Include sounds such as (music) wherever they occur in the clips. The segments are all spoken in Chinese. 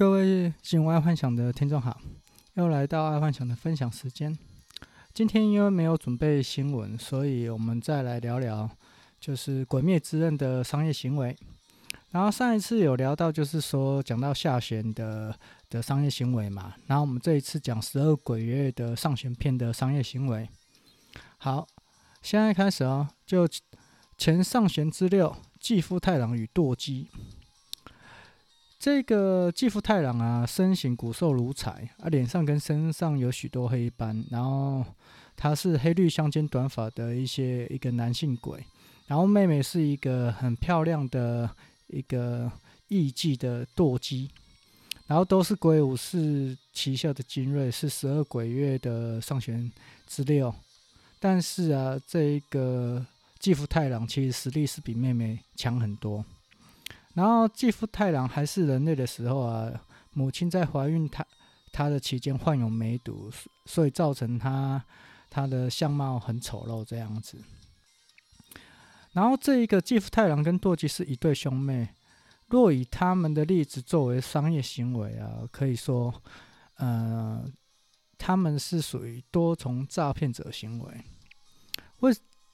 各位新闻爱幻想的听众好，又来到爱幻想的分享时间。今天因为没有准备新闻，所以我们再来聊聊，就是《鬼灭之刃》的商业行为。然后上一次有聊到，就是说讲到下弦的的商业行为嘛。然后我们这一次讲十二鬼月的上弦篇的商业行为。好，现在开始哦，就前上弦之六，继父太郎与堕姬。这个继父太郎啊，身形骨瘦如柴啊，脸上跟身上有许多黑斑，然后他是黑绿相间短发的一些一个男性鬼，然后妹妹是一个很漂亮的一个艺妓的堕姬，然后都是鬼武士旗下的精锐，是十二鬼月的上弦之六，但是啊，这一个继父太郎其实实力是比妹妹强很多。然后继父太郎还是人类的时候啊，母亲在怀孕他他的期间患有梅毒，所以造成他他的相貌很丑陋这样子。然后这一个继父太郎跟堕姬是一对兄妹，若以他们的例子作为商业行为啊，可以说，呃，他们是属于多重诈骗者行为。为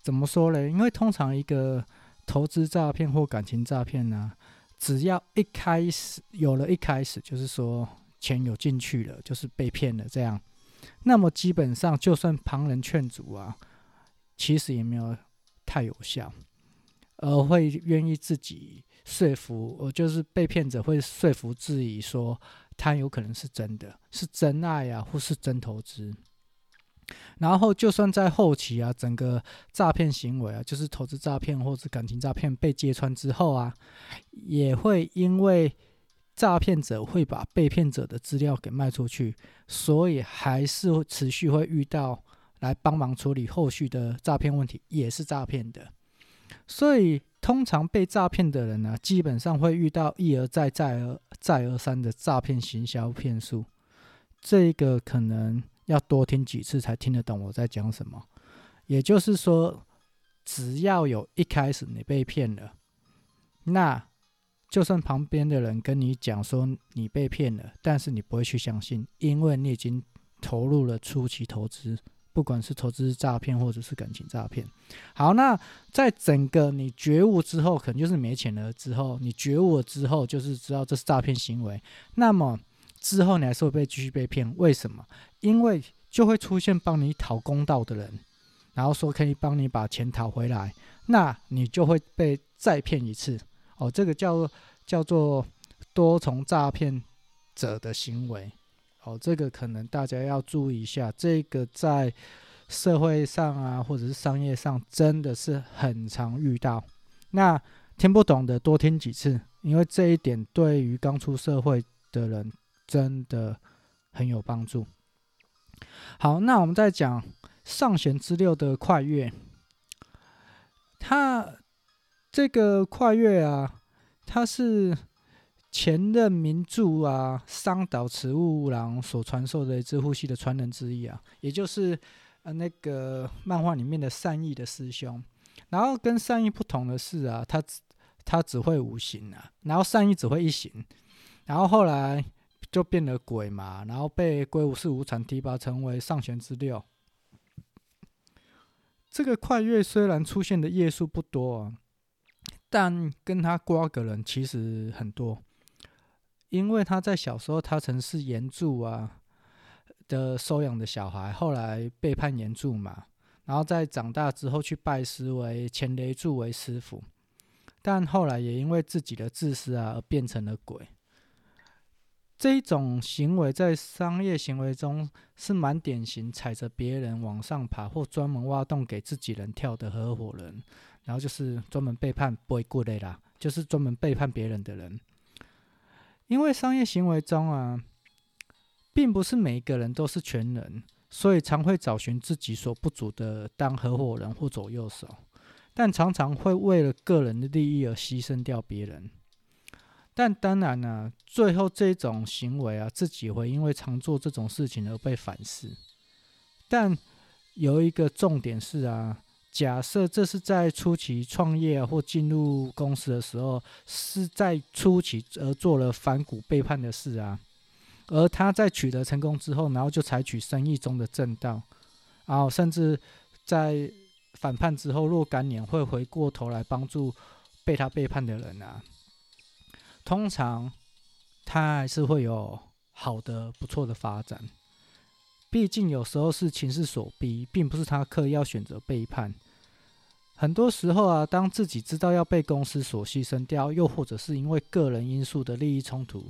怎么说呢？因为通常一个投资诈骗或感情诈骗呢，只要一开始有了一开始，就是说钱有进去了，就是被骗了这样，那么基本上就算旁人劝阻啊，其实也没有太有效，而会愿意自己说服，呃，就是被骗者会说服自己说他有可能是真的，是真爱啊，或是真投资。然后，就算在后期啊，整个诈骗行为啊，就是投资诈骗或者感情诈骗被揭穿之后啊，也会因为诈骗者会把被骗者的资料给卖出去，所以还是持续会遇到来帮忙处理后续的诈骗问题，也是诈骗的。所以，通常被诈骗的人呢、基本上会遇到一而再、再而再而三的诈骗行销骗术，这个可能。要多听几次才听得懂我在讲什么，也就是说，只要有一开始你被骗了，那就算旁边的人跟你讲说你被骗了，但是你不会去相信，因为你已经投入了初期投资，不管是投资诈骗或者是感情诈骗。好，那在整个你觉悟之后，可能就是没钱了之后，你觉悟了之后，就是知道这是诈骗行为，那么。之后你还是会被继续被骗，为什么？因为就会出现帮你讨公道的人，然后说可以帮你把钱讨回来，那你就会被再骗一次。哦，这个叫叫做多重诈骗者的行为。哦，这个可能大家要注意一下，这个在社会上啊，或者是商业上，真的是很常遇到。那听不懂的多听几次，因为这一点对于刚出社会的人。真的很有帮助。好，那我们再讲上弦之六的跨越。他这个跨越啊，他是前任名著啊桑岛慈悟郎所传授的一只呼吸的传人之一啊，也就是呃那个漫画里面的善意的师兄。然后跟善意不同的是啊，他他只会五行啊，然后善意只会一行，然后后来。就变了鬼嘛，然后被鬼武士无惨提拔成为上弦之六。这个快月虽然出现的页数不多啊，但跟他瓜葛人其实很多，因为他在小时候他曾是炎柱啊的收养的小孩，后来背叛炎柱嘛，然后在长大之后去拜师为前雷柱为师傅，但后来也因为自己的自私啊而变成了鬼。这一种行为在商业行为中是蛮典型，踩着别人往上爬，或专门挖洞给自己人跳的合伙人，然后就是专门背叛不会过类啦，就是专门背叛别人的人。因为商业行为中啊，并不是每一个人都是全能，所以常会找寻自己所不足的当合伙人或左右手，但常常会为了个人的利益而牺牲掉别人。但当然呢、啊，最后这种行为啊，自己会因为常做这种事情而被反噬。但有一个重点是啊，假设这是在初期创业或进入公司的时候，是在初期而做了反骨背叛的事啊，而他在取得成功之后，然后就采取生意中的正道，然后甚至在反叛之后若干年会回过头来帮助被他背叛的人啊，通常他还是会有好的不错的发展。毕竟有时候是情势所逼，并不是他刻意要选择背叛。很多时候啊，当自己知道要被公司所牺牲掉，又或者是因为个人因素的利益冲突，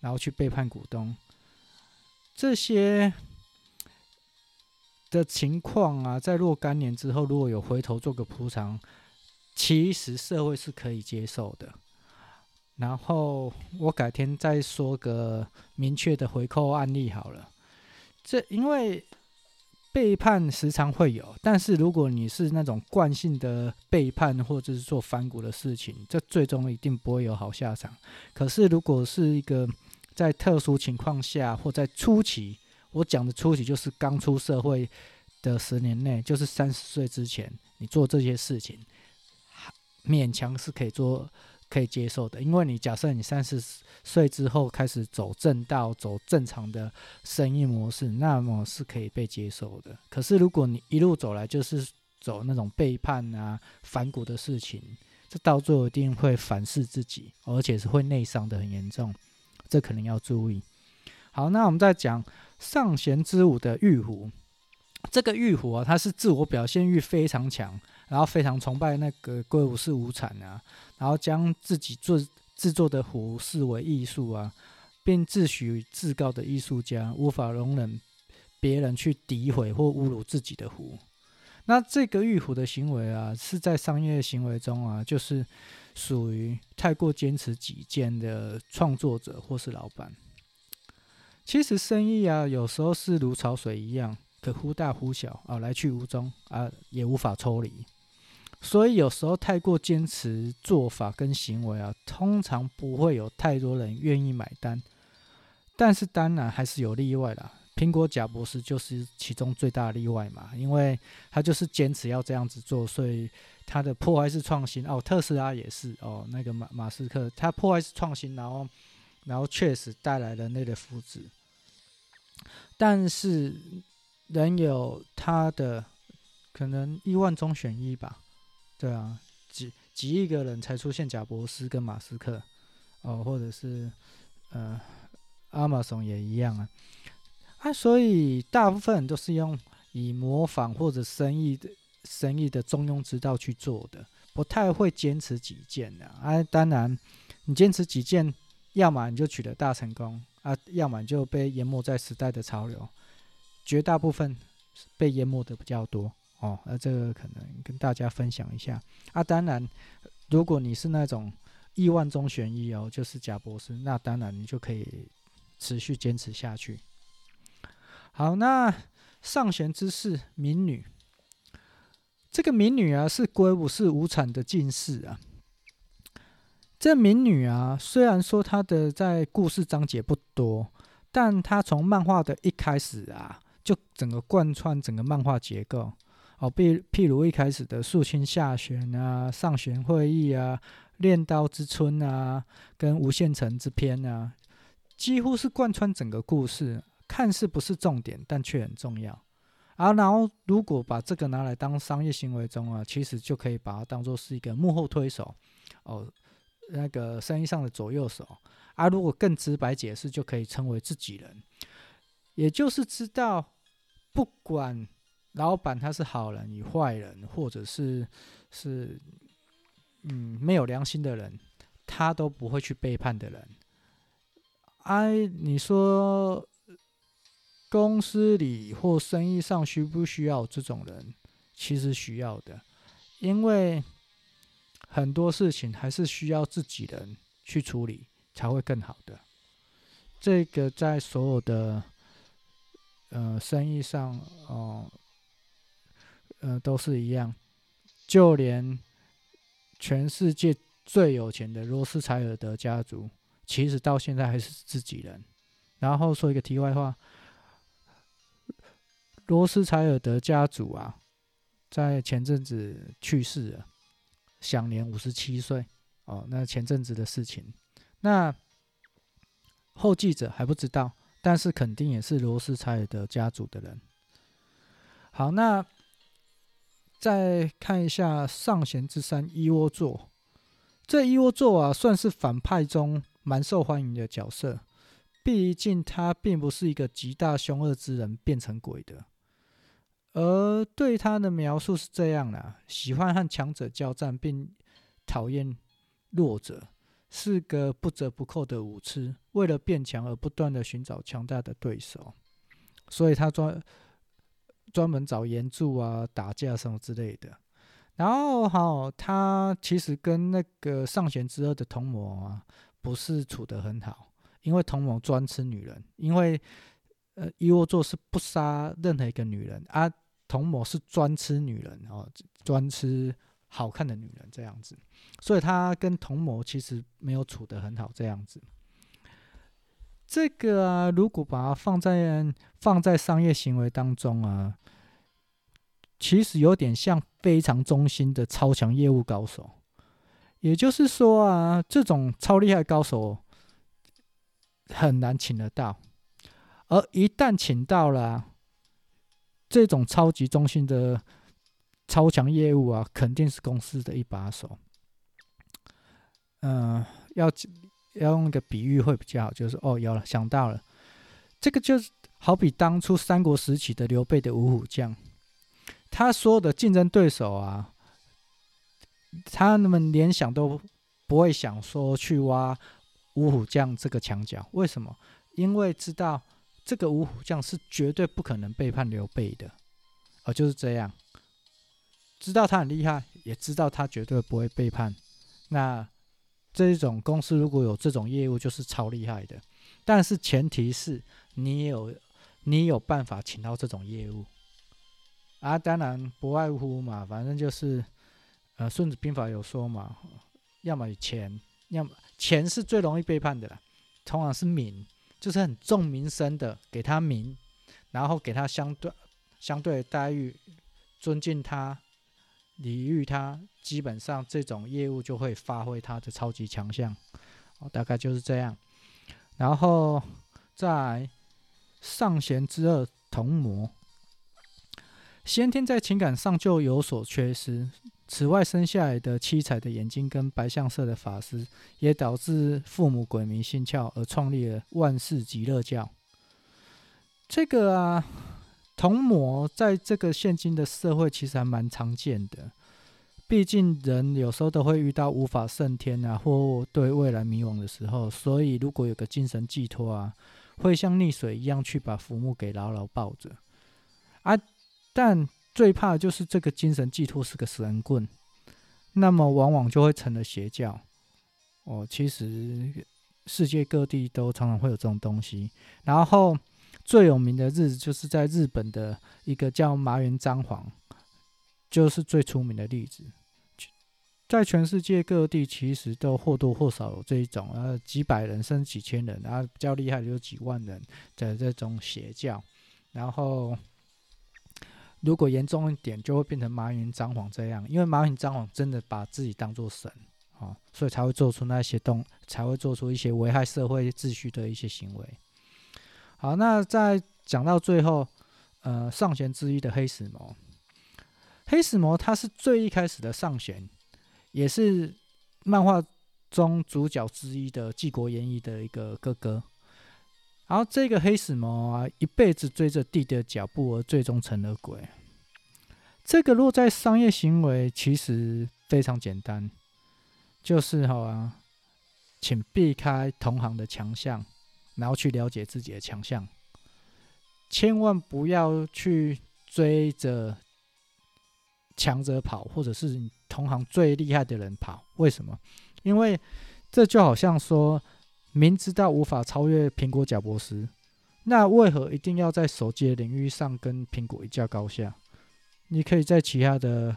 然后去背叛股东，这些的情况啊，在若干年之后，如果有回头做个补偿，其实社会是可以接受的。然后我改天再说个明确的回扣案例好了。这因为背叛时常会有，但是如果你是那种惯性的背叛或者是做反骨的事情，这最终一定不会有好下场。可是如果是一个在特殊情况下或在初期，我讲的初期就是刚出社会的十年内，就是三十岁之前，你做这些事情，勉强是可以做。可以接受的，因为你假设你三十岁之后开始走正道，走正常的生意模式，那么是可以被接受的。可是如果你一路走来就是走那种背叛啊、反骨的事情，这到最后一定会反噬自己，而且是会内伤的很严重，这可能要注意。好，那我们再讲上弦之舞的玉虎，这个玉虎啊，它是自我表现欲非常强。然后非常崇拜那个龟武士无惨啊，然后将自己做制作的壶视为艺术啊，并自诩至高的艺术家，无法容忍别人去诋毁或侮辱自己的壶。那这个玉壶的行为啊，是在商业行为中啊，就是属于太过坚持己见的创作者或是老板。其实生意啊，有时候是如潮水一样，可忽大忽小啊，来去无踪啊，也无法抽离。所以有时候太过坚持做法跟行为啊，通常不会有太多人愿意买单。但是当然还是有例外啦，苹果贾博士就是其中最大的例外嘛，因为他就是坚持要这样子做，所以他的破坏式创新哦，特斯拉也是哦，那个马马斯克他破坏式创新，然后然后确实带来了那个福祉。但是人有他的可能亿万中选一吧。对啊，几几亿个人才出现贾伯斯跟马斯克，哦，或者是呃，亚马逊也一样啊，啊，所以大部分都是用以模仿或者生意的生意的中庸之道去做的，不太会坚持己见的啊。当然，你坚持己见，要么你就取得大成功啊，要么就被淹没在时代的潮流，绝大部分被淹没的比较多。哦，那这个可能跟大家分享一下啊。当然，如果你是那种亿万中选一哦，就是贾博士，那当然你就可以持续坚持下去。好，那上弦之士民女，这个民女啊是龟武士无产的近侍啊。这民女啊，虽然说她的在故事章节不多，但她从漫画的一开始啊，就整个贯穿整个漫画结构。哦，譬譬如一开始的肃清下弦啊，上弦会议啊，练刀之春啊，跟无限城之篇啊，几乎是贯穿整个故事，看似不是重点，但却很重要。啊，然后如果把这个拿来当商业行为中啊，其实就可以把它当做是一个幕后推手，哦，那个生意上的左右手。啊，如果更直白解释，就可以称为自己人，也就是知道不管。老板他是好人与坏人，或者是是嗯没有良心的人，他都不会去背叛的人。哎，你说公司里或生意上需不需要这种人？其实需要的，因为很多事情还是需要自己人去处理才会更好的。这个在所有的呃生意上哦。呃，都是一样，就连全世界最有钱的罗斯柴尔德家族，其实到现在还是自己人。然后说一个题外话，罗斯柴尔德家族啊，在前阵子去世了，享年五十七岁。哦，那前阵子的事情，那后继者还不知道，但是肯定也是罗斯柴尔德家族的人。好，那再看一下上弦之山猗窝座，这猗窝座啊，算是反派中蛮受欢迎的角色。毕竟他并不是一个极大凶恶之人变成鬼的，而对他的描述是这样的：喜欢和强者交战，并讨厌弱者，是个不折不扣的武痴，为了变强而不断的寻找强大的对手，所以他专专门找援助啊、打架什么之类的。然后好，他其实跟那个上弦之二的同谋啊，不是处得很好。因为同谋专吃女人，因为呃，猗窝座是不杀任何一个女人啊，同谋是专吃女人哦，专吃好看的女人这样子，所以他跟同谋其实没有处得很好这样子。这个啊，如果把它放在放在商业行为当中啊，其实有点像非常忠心的超强业务高手。也就是说啊，这种超厉害高手。很难请得到，而一旦请到了，这种超级中心的超强业务啊，肯定是公司的一把手。嗯、要要用一个比喻会比较好，就是哦，有了，想到了，这个就好比当初三国时期的刘备的五虎将，他所有的竞争对手啊，他们连想都不会想说去挖。五虎将这个墙角，为什么？因为知道这个五虎将是绝对不可能背叛刘备的，哦就是这样，知道他很厉害，也知道他绝对不会背叛。那这种公司如果有这种业务，就是超厉害的。但是前提是你有你有办法请到这种业务啊，当然不外乎嘛，反正就是呃，《孙子兵法》有说嘛，要么钱，要么。钱是最容易背叛的啦，通常是名，就是很重名声的，给他名，然后给他相对相对的待遇，尊敬他，礼遇他，基本上这种业务就会发挥他的超级强项，哦，大概就是这样。然后在上弦之二同魔，先天在情感上就有所缺失。此外，生下来的七彩的眼睛跟白象色的发丝，也导致父母鬼迷心窍，而创立了万世极乐教。这个啊，同魔在这个现今的社会其实还蛮常见的。毕竟人有时候都会遇到无法胜天啊，或对未来迷惘的时候，所以如果有个精神寄托啊，会像溺水一样去把浮木给牢牢抱着啊，但。最怕的就是这个精神寄托是个神棍，那么往往就会成了邪教。哦，其实世界各地都常常会有这种东西。然后最有名的日子就是在日本的一个叫麻原彰晃，就是最出名的例子。在全世界各地其实都或多或少有这一种，呃，几百人甚至几千人，然后比较厉害的有几万人的这种邪教，然后。如果严重一点，就会变成麻原彰晃这样，因为麻原彰晃真的把自己当做神啊、所以才会做出那些动，才会做出一些危害社会秩序的一些行为。好，那再讲到最后，呃，上弦之一的黑石魔，黑石谋他是最一开始的上弦，也是漫画中主角之一的纪国演义的一个哥哥。然后这个黑石谋啊，一辈子追着弟弟的脚步，而最终成了鬼。这个落在商业行为，其实非常简单，就是好啊，请避开同行的强项，然后去了解自己的强项，千万不要去追着强者跑，或者是同行最厉害的人跑。为什么？因为这就好像说。明知道无法超越苹果贾博斯，那为何一定要在手机的领域上跟苹果一较高下？你可以在其他的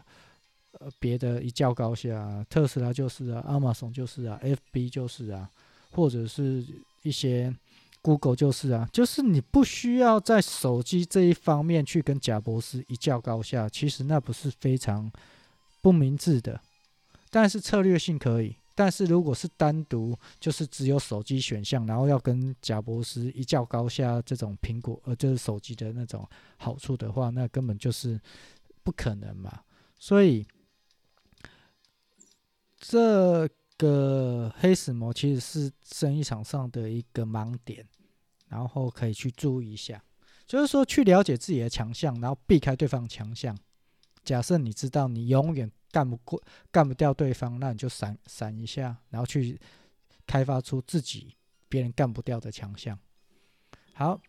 呃别的一较高下，特斯拉就是啊，亚马逊就是啊，FB 就是啊，或者是一些 Google 就是啊，就是你不需要在手机这一方面去跟贾博斯一较高下，其实那不是非常不明智的，但是策略性可以。但是如果是单独就是只有手机选项，然后要跟贾博士一较高下，这种苹果呃就是手机的那种好处的话，那根本就是不可能嘛。所以这个黑死魔其实是生意场上的一个盲点，然后可以去注意一下，就是说去了解自己的强项，然后避开对方强项。假设你知道你永远干不过、干不掉对方，那你就闪闪一下，然后去开发出自己别人干不掉的强项。好，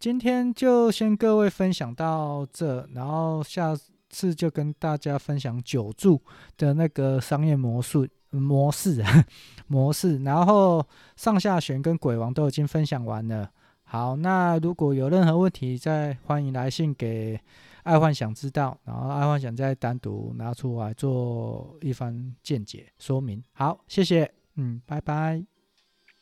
今天就先各位分享到这，然后下次就跟大家分享九柱的那个商业模式模式 (laughs) 模式，然后上下旋跟鬼王都已经分享完了。好，那如果有任何问题，再欢迎来信给。爱幻想知道，然后爱幻想再单独拿出来做一番见解说明。好，谢谢，嗯，拜拜。